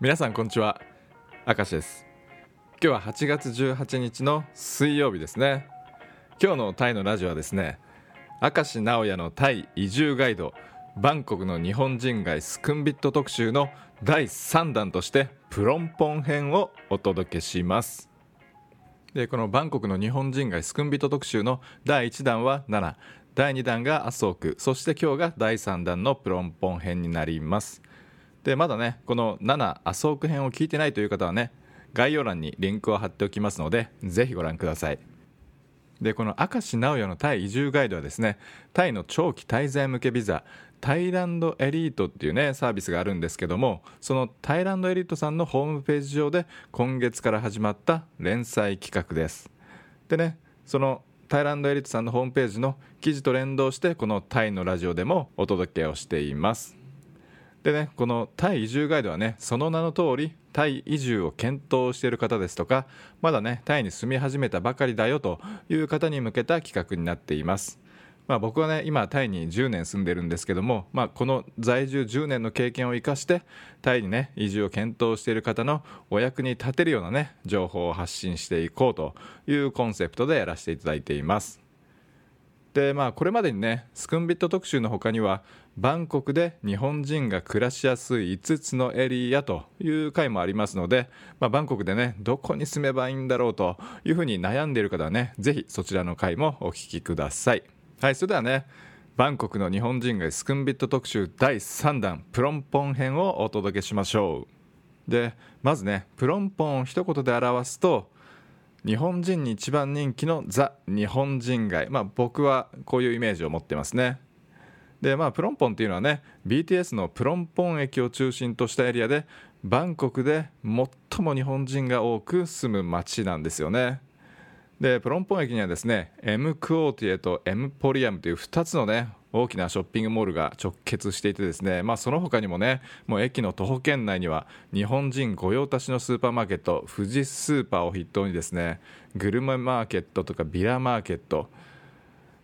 皆さんこんにちは。明石です。今日は8月18日の水曜日ですね。今日のタイのラジオはですね明石直也のタイ移住ガイドバンコクの日本人街スクンビット特集の第3弾としてプロンポン編をお届けします。でこのバンコクの日本人街スクンビット特集の第1弾は7第2弾が麻生区。そして今日が第3弾のプロンポン編になります。でまだねこの7麻生区編を聞いてないという方はね概要欄にリンクを貼っておきますのでぜひご覧ください。でこの明石直也のタイ移住ガイドはですねタイの長期滞在向けビザタイランドエリートっていうねサービスがあるんですけどもそのタイランドエリートさんのホームページ上で今月から始まった連載企画です。でねそのタイランドエリートさんのホームページの記事と連動してこのタイのラジオでもお届けをしています。でねこのタイ移住ガイドはねその名の通りタイ移住を検討している方ですとかまだねタイに住み始めたばかりだよという方に向けた企画になっています。まあ、僕はね今タイに10年住んでるんですけども、まあ、この在住10年の経験を生かしてタイにね移住を検討している方のお役に立てるようなね情報を発信していこうというコンセプトでやらせていただいています。でまあこれまでにねスクンビット特集の他にはバンコクで日本人が暮らしやすい5つのエリアという回もありますので、まあ、バンコクでねどこに住めばいいんだろうというふうに悩んでいる方はねぜひそちらの回もお聞きください。はいそれではねバンコクの日本人がスクンビット特集第3弾プロンポン編をお届けしましょう。でまずねプロンポンを一言で表すと日本人に一番人気のザ・日本人街。まあ僕はこういうイメージを持ってますね。でまあプロンポンっていうのはね BTS のプロンポン駅を中心としたエリアでバンコクで最も日本人が多く住む街なんですよね。でプロンポン駅にはですね M クオーティエと M ポリアムという2つのね大きなショッピングモールが直結していてですね、まあ、その他にもねもう駅の徒歩圏内には日本人御用達のスーパーマーケット富士スーパーを筆頭にですねグルメマーケットとかビラマーケット、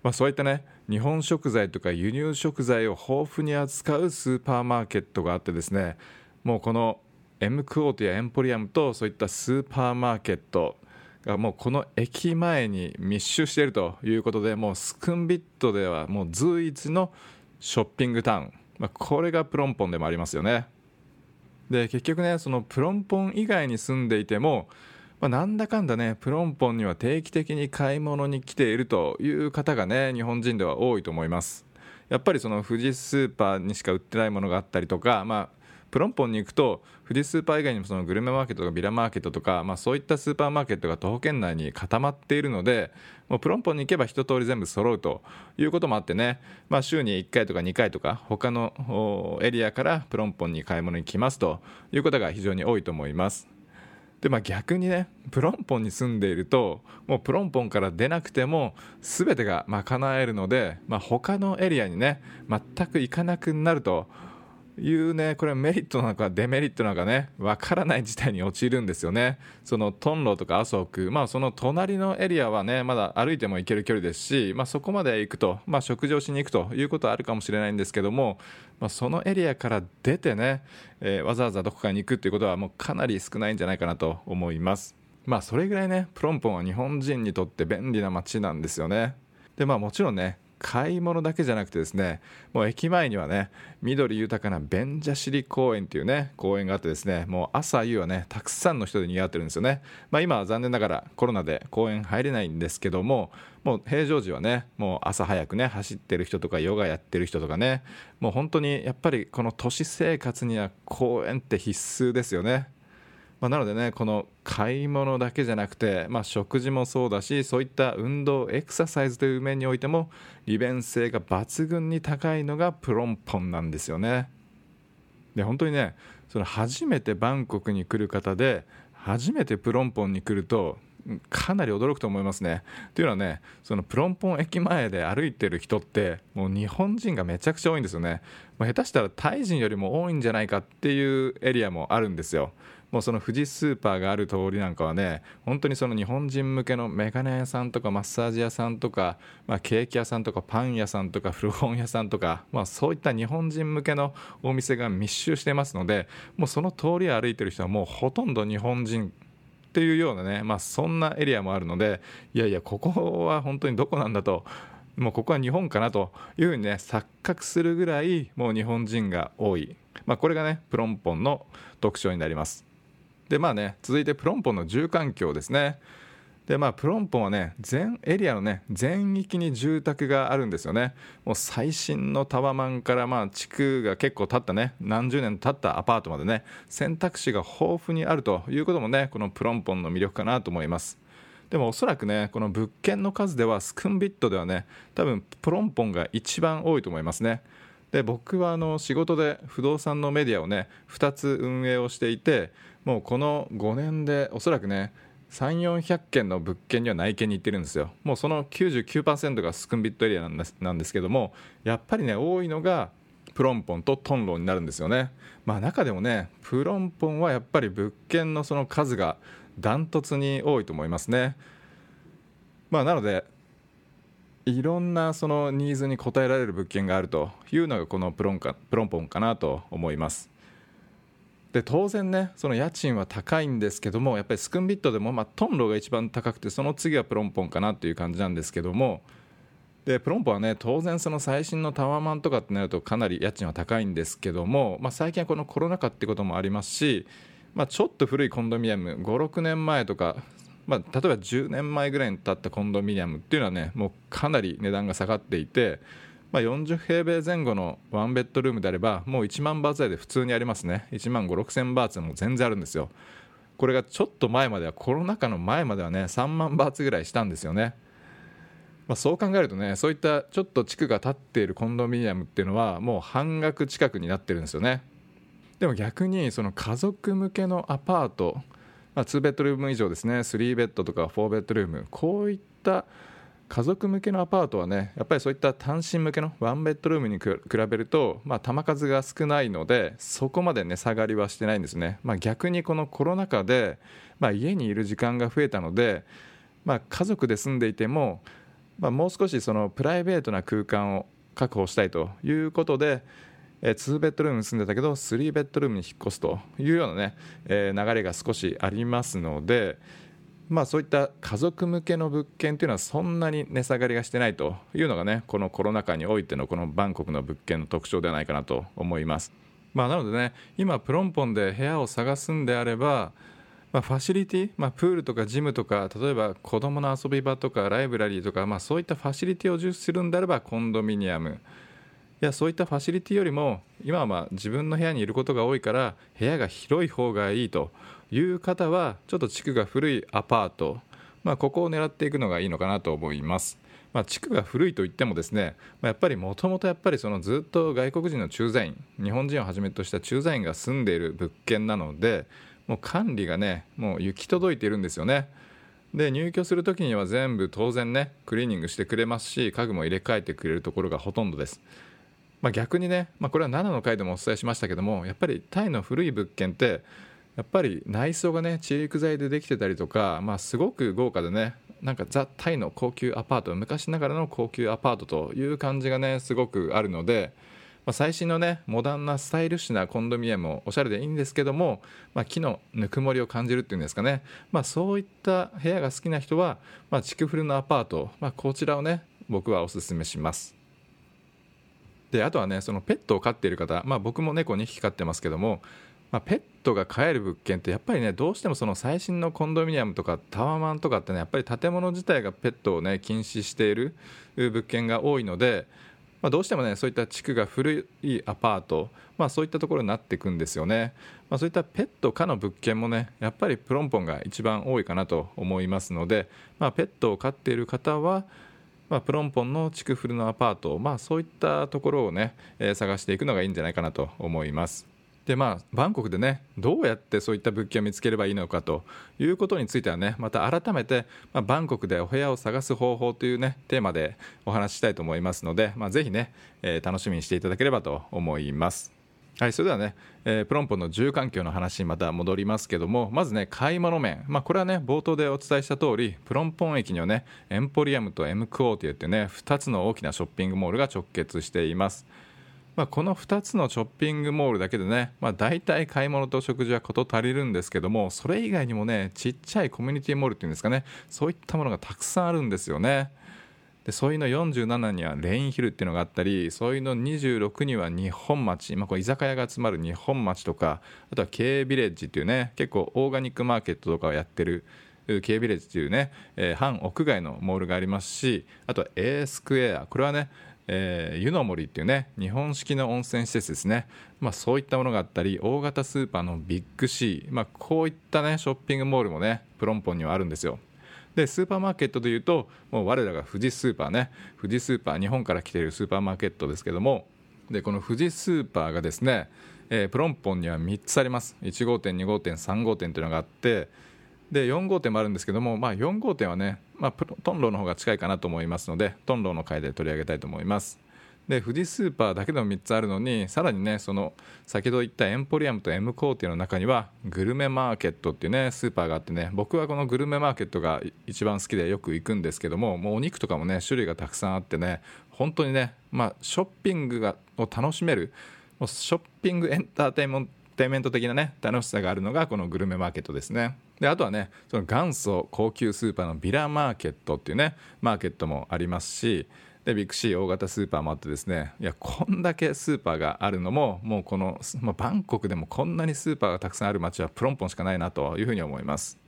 まあ、そういったね日本食材とか輸入食材を豊富に扱うスーパーマーケットがあってですねもうこの M クオーティアエンポリアムとそういったスーパーマーケットがもうこの駅前に密集しているということでもうスクンビットではもう随一のショッピングタウン、まあ、これがプロンポンでもありますよね。で結局ねそのプロンポン以外に住んでいても、まあ、なんだかんだねプロンポンには定期的に買い物に来ているという方がね日本人では多いと思いますやっぱりその富士スーパーにしか売ってないものがあったりとか、まあ、プロンポンに行くと富士スーパー以外にもそのグルメマーケットとかビラマーケットとか、まあ、そういったスーパーマーケットが徒歩圏内に固まっているのでもうプロンポンに行けば一通り全部揃うということもあってね、まあ、週に1回とか2回とか他のエリアからプロンポンに買い物に来ますということが非常に多いと思います。でまあ、逆にねプロンポンに住んでいるともうプロンポンから出なくても全てが賄えるので、まあ、他のエリアにね全く行かなくなるというねこれはメリットなのかデメリットなのかねわからない事態に陥るんですよね。そのトンロとか麻生区まあその隣のエリアはねまだ歩いても行ける距離ですし、まあ、そこまで行くと、まあ、食事をしに行くということはあるかもしれないんですけども、まあ、そのエリアから出てね、えー、わざわざどこかに行くっていうことはもうかなり少ないんじゃないかなと思います。まあそれぐらいねプロンポンは日本人にとって便利な街なんですよね。でまあもちろんね買い物だけじゃなくてですねもう駅前にはね緑豊かなベンジャシリ公園っていうね公園があってですねもう朝夕はねたくさんの人で賑わってるんですよね、まあ、今は残念ながらコロナで公園入れないんですけどももう平常時はねもう朝早くね走ってる人とかヨガやってる人とかねもう本当にやっぱりこの都市生活には公園って必須ですよね。まあ、なのでねこの買い物だけじゃなくて、まあ、食事もそうだしそういった運動エクササイズという面においても利便性が抜群に高いのがプロンポンなんですよね。で本当にねその初めてバンコクに来る方で初めてプロンポンに来るとかなり驚くと思いますね。というのはねそのプロンポン駅前で歩いてる人ってもう日本人がめちゃくちゃ多いんですよね。まあ、下手したらタイ人よりも多いんじゃないかっていうエリアもあるんですよ。もうその富士スーパーがある通りなんかはね本当にその日本人向けのメガネ屋さんとかマッサージ屋さんとか、まあ、ケーキ屋さんとかパン屋さんとか古本屋さんとか、まあ、そういった日本人向けのお店が密集してますのでもうその通りを歩いてる人はもうほとんど日本人っていうようなね、まあ、そんなエリアもあるのでいやいやここは本当にどこなんだともうここは日本かなというふうにね錯覚するぐらいもう日本人が多い、まあ、これがねプロンポンの特徴になります。でまあね続いてプロンポンの住環境ですね。でまあプロンポンはね全エリアのね全域に住宅があるんですよね。もう最新のタワマンからまあ地区が結構経ったね何十年経ったアパートまでね選択肢が豊富にあるということもねこのプロンポンの魅力かなと思います。でもおそらくねこの物件の数ではスクンビットではね多分プロンポンが一番多いと思いますね。で僕はあの仕事で不動産のメディアをね2つ運営をしていてもうこの5年でおそらくね3400件の物件には内見に行ってるんですよ。もうその99%がスクンビットエリアなんですなんですけどもやっぱりね多いのがプロンポンとトンロンになるんですよね。まあ中でもねプロンポンはやっぱり物件のその数がダントツに多いと思いますね。まあなのでいろんなそのニーズに応えられる物件があるというのがこのプロンかプロンポンかなと思います。で当然ねその家賃は高いんですけどもやっぱりスクンビットでも、まあ、トンロが一番高くてその次はプロンポンかなっていう感じなんですけどもでプロンポンはね当然その最新のタワーマンとかってなるとかなり家賃は高いんですけども、まあ、最近はこのコロナ禍ってこともありますし、まあ、ちょっと古いコンドミニアム56年前とか、まあ、例えば10年前ぐらいに建ったコンドミニアムっていうのはねもうかなり値段が下がっていてまあ、40平米前後のワンベッドルームであればもう1万バーツ台で普通にありますね。1万5 6千バーツも全然あるんですよ。これがちょっと前まではコロナ禍の前まではね3万バーツぐらいしたんですよね。まあ、そう考えるとねそういったちょっと地区が建っているコンドミニアムっていうのはもう半額近くになってるんですよね。でも逆にその家族向けのアパート、まあ、2ベッドルーム以上ですね。3ベッドとか4ベッドルームこういった家族向けのアパートはねやっぱりそういった単身向けのワンベッドルームに比べると、まあ、球数が少ないのでそこまで値下がりはしてないんですね、まあ、逆にこのコロナ禍で、まあ、家にいる時間が増えたので、まあ、家族で住んでいても、まあ、もう少しそのプライベートな空間を確保したいということで、え2ベッドルームに住んでたけど3ベッドルームに引っ越すというようなね、えー、流れが少しありますので、まあ、そういった家族向けの物件というのはそんなに値下がりがしてないというのがねこのコロナ禍においてのこのバンコクの物件の特徴ではないかなと思います。まあ、なのでね今プロンポンで部屋を探すんであれば、まあ、ファシリティ、まあ、プールとかジムとか例えば子どもの遊び場とかライブラリーとか、まあ、そういったファシリティを重視するんであればコンドミニアムいやそういったファシリティよりも今はまあ自分の部屋にいることが多いから部屋が広い方がいいという方はちょっと地区が古いアパート、まあ、ここを狙っていくのがいいのかなと思います。まあ、地区が古いといってもですね、まあ、やっぱりもともとやっぱりそのずっと外国人の駐在員日本人をはじめとした駐在員が住んでいる物件なのでもう管理がねもう行き届いているんですよね。で入居する時には全部当然ねクリーニングしてくれますし家具も入れ替えてくれるところがほとんどです。まあ、逆にね、まあ、これは7の回でもお伝えしましたけどもやっぱりタイの古い物件ってやっぱり内装がねチーク材でできてたりとか、まあ、すごく豪華でねなんかザ・タイの高級アパート昔ながらの高級アパートという感じがねすごくあるので、まあ、最新のねモダンなスタイリッシュなコンドミニアムもおしゃれでいいんですけども、まあ、木のぬくもりを感じるっていうんですかね、まあ、そういった部屋が好きな人は、まあ、築古のアパート、まあ、こちらをね僕はおすすめします。であとはねそのペットを飼っている方、まあ、僕も猫2匹飼ってますけどもまあ、ペットが飼える物件ってやっぱりねどうしてもその最新のコンドミニアムとかタワマンとかってねやっぱり建物自体がペットをね禁止している物件が多いので、まあ、どうしてもねそういった地区が古いアパート、まあ、そういったところになっていくんですよね、まあ、そういったペット可の物件もねやっぱりプロンポンが一番多いかなと思いますので、まあ、ペットを飼っている方はまあ、プロンポンの築古のアパート、まあ、そういったところをね、えー、探していくのがいいんじゃないかなと思います。でまあ、バンコクでねどうやってそういった物件を見つければいいのかということについてはねまた改めて、まあ、バンコクでお部屋を探す方法というねテーマでお話ししたいと思いますので、まあ、ぜひね、えー、楽しみにしていただければと思いますはい、それではね、えー、プロンポンの住環境の話にまた戻りますけども、まずね、買い物面、まあ、これはね、冒頭でお伝えした通り、プロンポン駅にはね、エンポリアムとエムクオーといってね、2つの大きなショッピングモールが直結しています。まあ、この2つのショッピングモールだけでね、まあ、大体買い物と食事は事足りるんですけども、それ以外にもね、ちっちゃいコミュニティモールっていうんですかね、そういったものがたくさんあるんですよね。でそういうの47にはレインヒルっていうのがあったりそういうの26には日本町、まあ、これ居酒屋が集まる日本町とかあとは K ビレッジっていうね結構オーガニックマーケットとかをやってる K ビレッジっていうね、えー、半屋外のモールがありますしあとは A スクエアこれはねえー、湯の森っていうね日本式の温泉施設ですね、まあ、そういったものがあったり大型スーパーのビッグシー、まあ、こういったねショッピングモールもねプロンポンにはあるんですよ。でスーパーマーケットというともう我らが富士スーパーね富士スーパー日本から来ているスーパーマーケットですけどもでこの富士スーパーがですね、えー、プロンポンには3つあります。1号店2号店3号店というのがあってで4号店もあるんですけども、まあ、4号店はね、まあ、トンローの方が近いかなと思いますのでトンローの回で取り上げたいと思います。で富士スーパーだけでも3つあるのにさらにねその先ほど言ったエンポリアムと M コーティの中にはグルメマーケットっていうねスーパーがあってね僕はこのグルメマーケットが一番好きでよく行くんですけどももうお肉とかもね種類がたくさんあってね本当にね、まあ、ショッピングがを楽しめるもうショッピングエンターテインメント的なね楽しさがあるのがこのグルメマーケットですね。であとはねその元祖高級スーパーのビラマーケットっていうねマーケットもありますしでビッグシー大型スーパーもあってですねいやこんだけスーパーがあるのももうこの、まあ、バンコクでもこんなにスーパーがたくさんある街はプロンポンしかないなというふうに思います。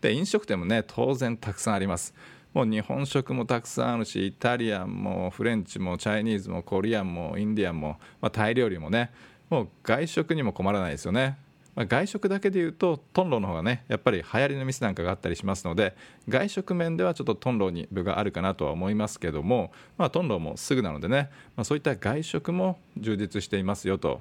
で飲食店もね当然たくさんあります。もう日本食もたくさんあるしイタリアンもフレンチもチャイニーズもコリアンもインディアンも、まあ、タイ料理もねもう外食にも困らないですよね。まあ、外食だけでいうとトンローの方がねやっぱり流行りの店なんかがあったりしますので外食面ではちょっとトンローに部があるかなとは思いますけども、まあ、トンローもすぐなのでね、まあ、そういった外食も充実していますよと。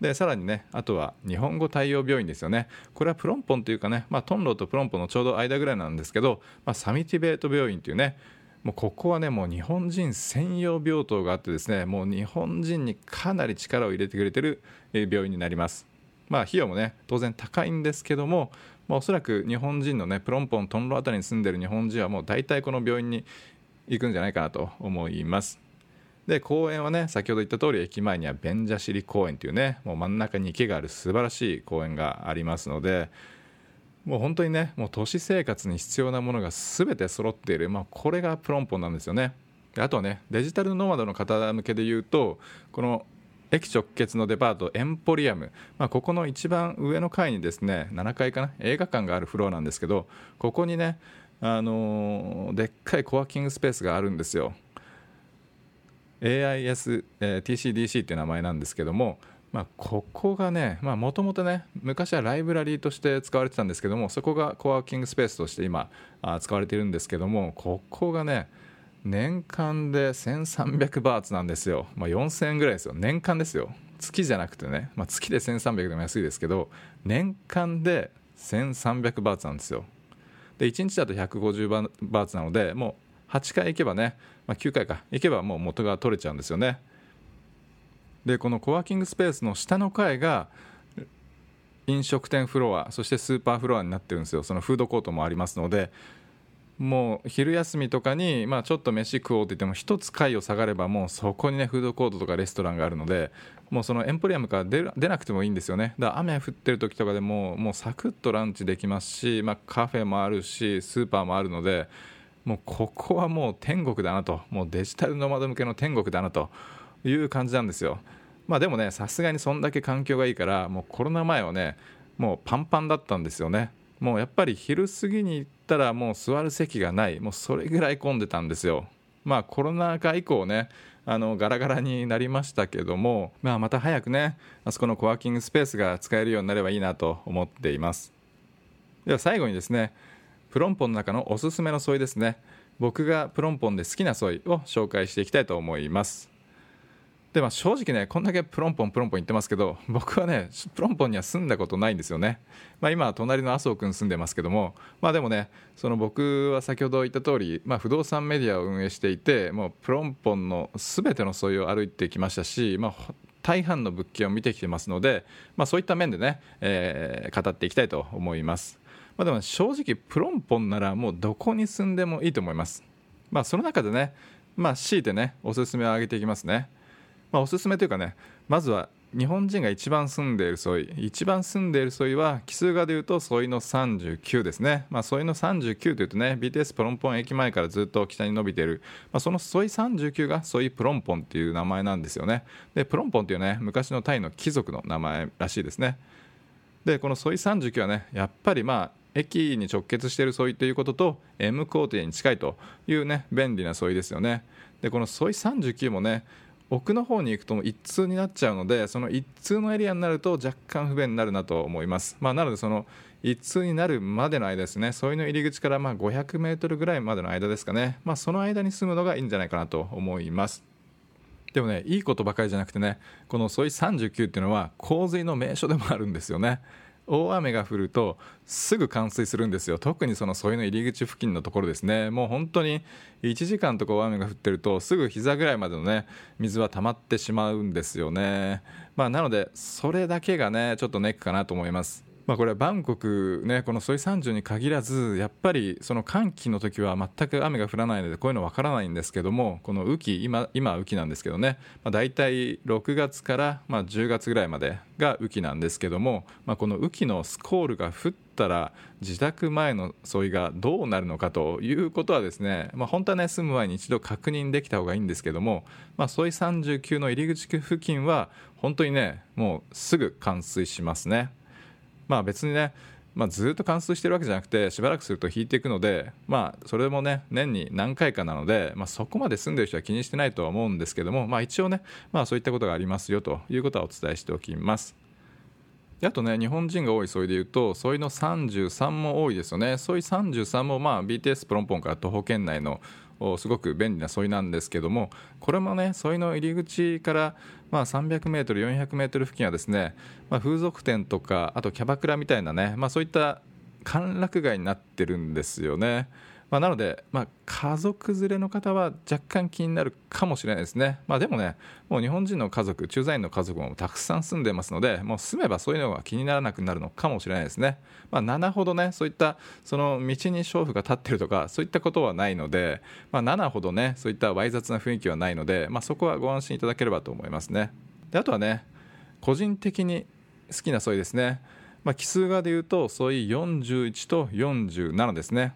でさらにねあとは日本語対応病院ですよね。これはプロンポンというかね、まあ、トンローとプロンポンのちょうど間ぐらいなんですけど、まあ、サミティベート病院というねもうここはねもう日本人専用病棟があってですねもう日本人にかなり力を入れてくれてる病院になります。まあ費用もね当然高いんですけども、まあ、おそらく日本人のねプロンポントンロあたりに住んでる日本人はもう大体この病院に行くんじゃないかなと思います。で公園はね先ほど言った通り駅前にはベンジャシリ公園というねもう真ん中に池がある素晴らしい公園がありますのでもう本当にねもう都市生活に必要なものが全て揃っている、まあ、これがプロンポンなんですよね。あとはねデジタルノマドの方向けで言うとこの駅直結のデパートエンポリアム、まあ、ここの一番上の階にですね7階かな？映画館があるフロアなんですけどここにねあのー、でっかいコワーキングスペースがあるんですよ。ais え tc dc っていう名前なんですけどもまあ、ここがねもともとね昔はライブラリーとして使われてたんですけどもそこがコワーキングスペースとして今あ使われているんですけどもここがね年間で1300バーツなんですよ、まあ、4000円ぐらいですよ。年間ですよ。月じゃなくてね、まあ、月で1300でも安いですけど年間で1300バーツなんですよ。で1日だと150バーツなのでもう8回行けばね、まあ、9回か。行けばもう元が取れちゃうんですよね。でこのコワーキングスペースの下の階が飲食店フロアそしてスーパーフロアになってるんですよ。そのフードコートもありますのでもう昼休みとかに、まあ、ちょっと飯食おうって言っても一つ階を下がればもうそこにねフードコートとかレストランがあるのでもうそのエンポリアムから出出なくてもいいんですよね。だから雨降ってる時とかでももうサクッとランチできますし、まあ、カフェもあるしスーパーもあるのでもうここはもう天国だなと。もうデジタルノマド向けの天国だなという感じなんですよ。まあでもねさすがにそんだけ環境がいいからもうコロナ前はねもうパンパンだったんですよね。もうやっぱり昼過ぎに行ったらもう座る席がない。もうそれぐらい混んでたんですよ。まあコロナ禍以降ねあのガラガラになりましたけども、まあ、また早くねあそこのコワーキングスペースが使えるようになればいいなと思っています。では最後にですねプロンポンの中のおすすめのソイですね。僕がプロンポンで好きなソイを紹介していきたいと思います。でまあ正直ねこんだけプロンポンプロンポン言ってますけど僕はねプロンポンには住んだことないんですよね、まあ、今隣の麻生君住んでますけどもまあでもねその僕は先ほど言った通り、まあ、不動産メディアを運営していてもうプロンポンの全ての沿いを歩いてきましたし、まあ、大半の物件を見てきてますので、まあ、そういった面でね、えー、語っていきたいと思います、まあ、でも正直プロンポンならもうどこに住んでもいいと思います。まあその中でねまあ強いてねおすすめを挙げていきますね。まあおすすめというかねまずは日本人が一番住んでいる沿い一番住んでいる沿いは奇数がでいうと沿いの39ですね、まあ、沿いの39というとね BTS プロンポン駅前からずっと北に伸びている、まあ、その沿い39が沿いプロンポンっていう名前なんですよね。でプロンポンっていうね昔のタイの貴族の名前らしいですね。でこの沿い39はねやっぱりまあ駅に直結している沿いということと M 工程に近いというね便利な沿いですよね。でこの沿い39もね奥の方に行くと一通になっちゃうのでその一通のエリアになると若干不便になるなと思います、まあ、なのでその一通になるまでの間ですね。そういの入り口からまあ500メートルぐらいまでの間ですかね、まあ、その間に住むのがいいんじゃないかなと思います。でもねいいことばかりじゃなくてねこのソイ39っていうのは洪水の名所でもあるんですよね。大雨が降るとすぐ冠水するんですよ。特にその添いの入り口付近のところですね。もう本当に1時間とか大雨が降ってるとすぐ膝ぐらいまでのね水は溜まってしまうんですよね。まあなのでそれだけがねちょっとネックかなと思います。まあ、これはバンコクねこのソイ30に限らずやっぱりその寒気の時は全く雨が降らないのでこういうのわからないんですけどもこの雨季今今雨季なんですけどね、まあ、大体6月からまあ10月ぐらいまでが雨季なんですけども、まあ、この雨季のスコールが降ったら自宅前の沿いがどうなるのかということはですね、まあ、本当はね住む前に一度確認できた方がいいんですけども、まあ、沿い39の入り口付近は本当にねもうすぐ冠水しますね。まあ別にね、まあ、ずっと冠水してるわけじゃなくてしばらくすると引いていくので、まあ、それもね年に何回かなので、まあ、そこまで住んでる人は気にしてないとは思うんですけども、まあ、一応ね、まあ、そういったことがありますよということはお伝えしておきます。あとね日本人が多いソイでいうとソイの33も多いですよねソイ33もまあ BTS プロンポンから徒歩圏内のすごく便利な沿いなんですけどもこれもね沿いの入り口からま 300m、400m 付近はですね、まあ、風俗店とかあとキャバクラみたいなね、まあ、そういった歓楽街になってるんですよね。まあ、なので、まあ、家族連れの方は若干気になるかもしれないですね、まあ、でもねもう日本人の家族駐在員の家族もたくさん住んでますのでもう住めばそういうのが気にならなくなるのかもしれないですね、まあ、7ほどねそういったその道に娼婦が立ってるとかそういったことはないので、まあ、7ほどねそういったわい雑な雰囲気はないので、まあ、そこはご安心いただければと思いますね。であとはね個人的に好きな添いですねまあ、奇数側でいうと添い41と47ですね。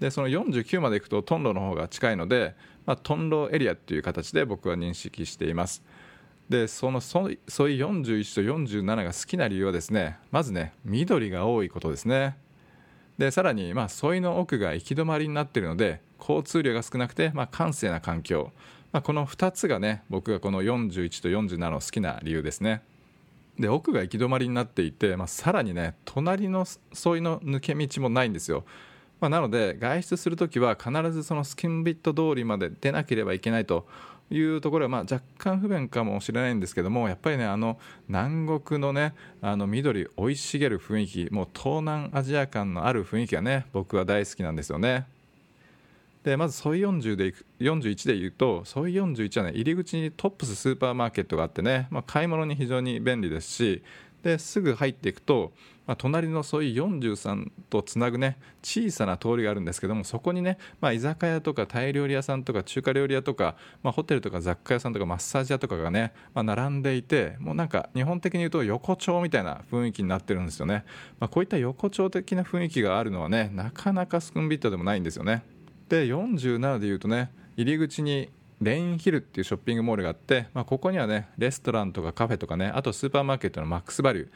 でその49まで行くとトンロの方が近いので、まあ、トンロエリアっていう形で僕は認識しています。でそのソイ41と47が好きな理由はですねまずね緑が多いことですね。でさらにまあソイの奥が行き止まりになっているので交通量が少なくてまあ閑静な環境、まあ、この2つがね僕がこの41と47の好きな理由ですね。で奥が行き止まりになっていて、まあ、さらにね隣の沿いの抜け道もないんですよ。まあ、なので外出するときは必ずそのスキンビット通りまで出なければいけないというところはまあ若干不便かもしれないんですけどもやっぱりねあの南国のねあの緑生い茂る雰囲気もう東南アジア感のある雰囲気がね僕は大好きなんですよね。でまずソイ40で41でいうとソイ41はね入り口にトップススーパーマーケットがあってね、まあ、買い物に非常に便利ですしですぐ入っていくと、まあ、隣のそういう43とつなぐね小さな通りがあるんですけどもそこにね、まあ、居酒屋とかタイ料理屋さんとか中華料理屋とか、まあ、ホテルとか雑貨屋さんとかマッサージ屋とかがね、ま、並んでいてもうなんか日本的に言うと横丁みたいな雰囲気になってるんですよね、ま、こういった横丁的な雰囲気があるのはねなかなかスクンビットでもないんですよね。で47でいうとね入り口にレインヒルっていうショッピングモールがあって、まあ、ここにはねレストランとかカフェとかねあとスーパーマーケットのマックスバリュー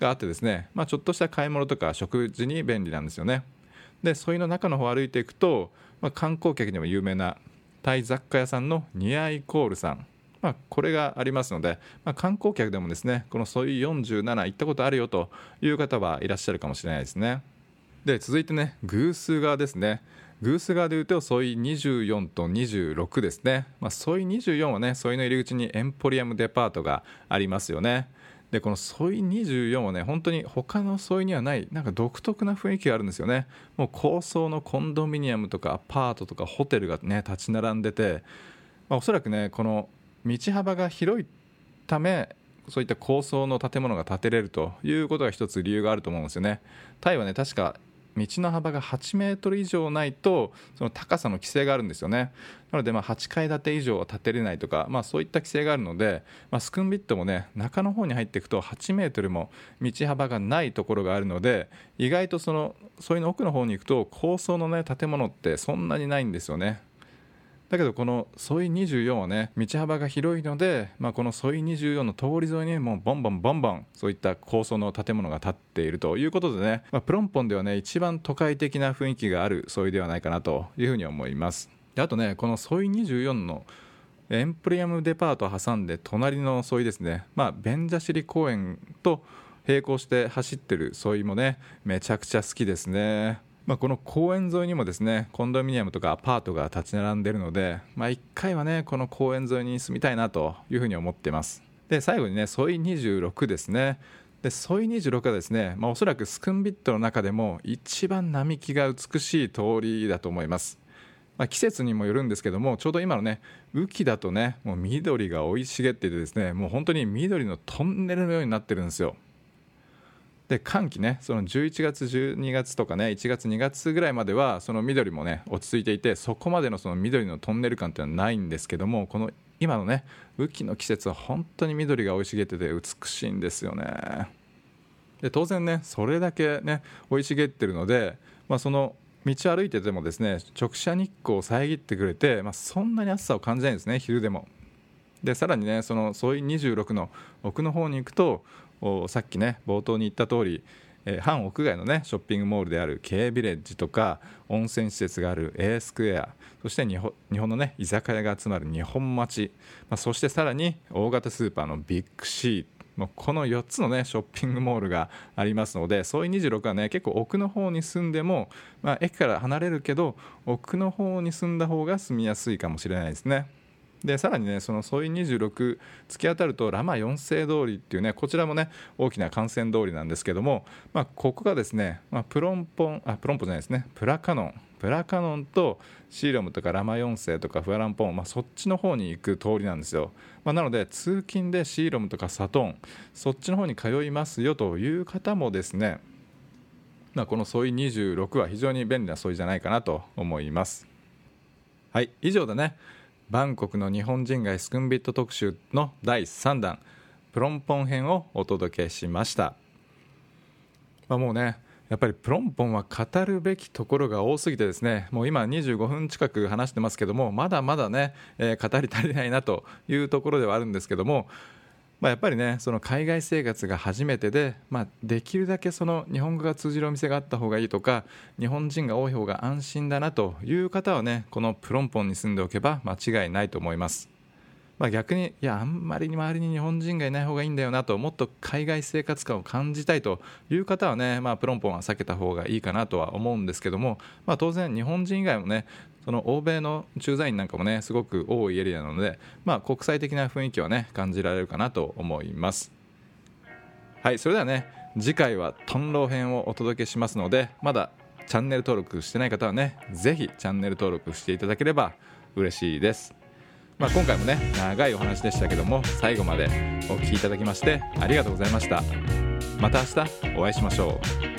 があってですね、まあ、ちょっとした買い物とか食事に便利なんですよね。でそういうの中の方を歩いていくと、まあ、観光客にも有名なタイ雑貨屋さんのニアイコールさん。まあ、これがありますので、まあ、観光客でもですねこのそうい47行ったことあるよという方はいらっしゃるかもしれないですね。で続いてね偶数側ですね。グース側でいうとソイ24と26ですね、まあ、ソイ24はねソイの入り口にエンポリアムデパートがありますよね。でこのソイ24はね本当に他のソイにはないなんか独特な雰囲気があるんですよね。もう高層のコンドミニアムとかアパートとかホテルがね立ち並んでて、まあ、おそらくねこの道幅が広いためそういった高層の建物が建てれるということが一つ理由があると思うんですよね。タイはね確か道の幅が8メートル以上ないとその高さの規制があるんですよね。なのでまあ8階建て以上は建てれないとか、まあ、そういった規制があるので、まあ、スクンビットもね中の方に入っていくと8メートルも道幅がないところがあるので意外とそのそういうの奥の方に行くと高層のね建物ってそんなにないんですよね。だけどこのソイ24はね道幅が広いので、まあ、このソイ24の通り沿いにもうボンボンボンボンそういった高層の建物が建っているということでね、まあ、プロンポンではね一番都会的な雰囲気があるソイではないかなというふうに思います。であとねこのソイ24のエンプリアムデパートを挟んで隣のソイですねまあベンジャシリ公園と並行して走ってるソイもねめちゃくちゃ好きですね。まあ、この公園沿いにもですねコンドミニアムとかアパートが立ち並んでいるので、まあ、1回はねこの公園沿いに住みたいなというふうに思っています。で最後にねソイ26ですね。でソイ26はですね、まあ、おそらくスクンビットの中でも一番並木が美しい通りだと思います。まあ、季節にもよるんですけどもちょうど今のね雨季だとねもう緑が生い茂っていてですねもう本当に緑のトンネルのようになってるんですよ。で寒気ねその11月12月とかね1月2月ぐらいまではその緑もね落ち着いていてそこまでのその緑のトンネル感っていうのはないんですけどもこの今のね雨季の季節は本当に緑が生い茂ってて美しいんですよね。で当然ねそれだけね生い茂ってるので、まあ、その道歩いててもですね直射日光を遮ってくれて、まあ、そんなに暑さを感じないんですね昼でも。でさらにねそのソイ26の奥の方に行くとさっきね冒頭に言った通り、えー、半屋外のねショッピングモールである K ビレッジとか温泉施設がある A スクエアそして日本のね居酒屋が集まる日本町、まあ、そしてさらに大型スーパーのビッグシーもうこの4つのねショッピングモールがありますのでそういう26はね結構奥の方に住んでも、まあ、駅から離れるけど奥の方に住んだ方が住みやすいかもしれないですね。でさらにねそのソイ26突き当たるとラマ4世通りっていうねこちらもね大きな幹線通りなんですけども、まあ、ここがですね、まあ、プロンポンあプロンポンじゃないですねプラカノンプラカノンとシーロムとかラマ4世とかフアランポン、まあ、そっちの方に行く通りなんですよ、まあ、なので通勤でシーロムとかサトンそっちの方に通いますよという方もですねまあ、このソイ26は非常に便利なソイじゃないかなと思います。はい以上だね。バンコクの日本人街スクンビット特集の第3弾プロンポン編をお届けしました、まあ、もうねやっぱりプロンポンは語るべきところが多すぎてですねもう今25分近く話してますけどもまだまだね、えー、語り足りないなというところではあるんですけどもまあ、やっぱりねその海外生活が初めてで、まあ、できるだけその日本語が通じるお店があった方がいいとか日本人が多い方が安心だなという方はねこのプロンポンに住んでおけば間違いないと思います。まあ、逆にいやあんまり周りに日本人がいない方がいいんだよなともっと海外生活感を感じたいという方はね、まあ、プロンポンは避けた方がいいかなとは思うんですけども、まあ、当然日本人以外もねその欧米の駐在員なんかもねすごく多いエリアなので、まあ、国際的な雰囲気はね感じられるかなと思います。はいそれではね次回はトンロー編をお届けしますのでまだチャンネル登録してない方はねぜひチャンネル登録していただければ嬉しいです。まあ、今回もね長いお話でしたけども最後までお聴きいただきましてありがとうございました。また明日お会いしましょう。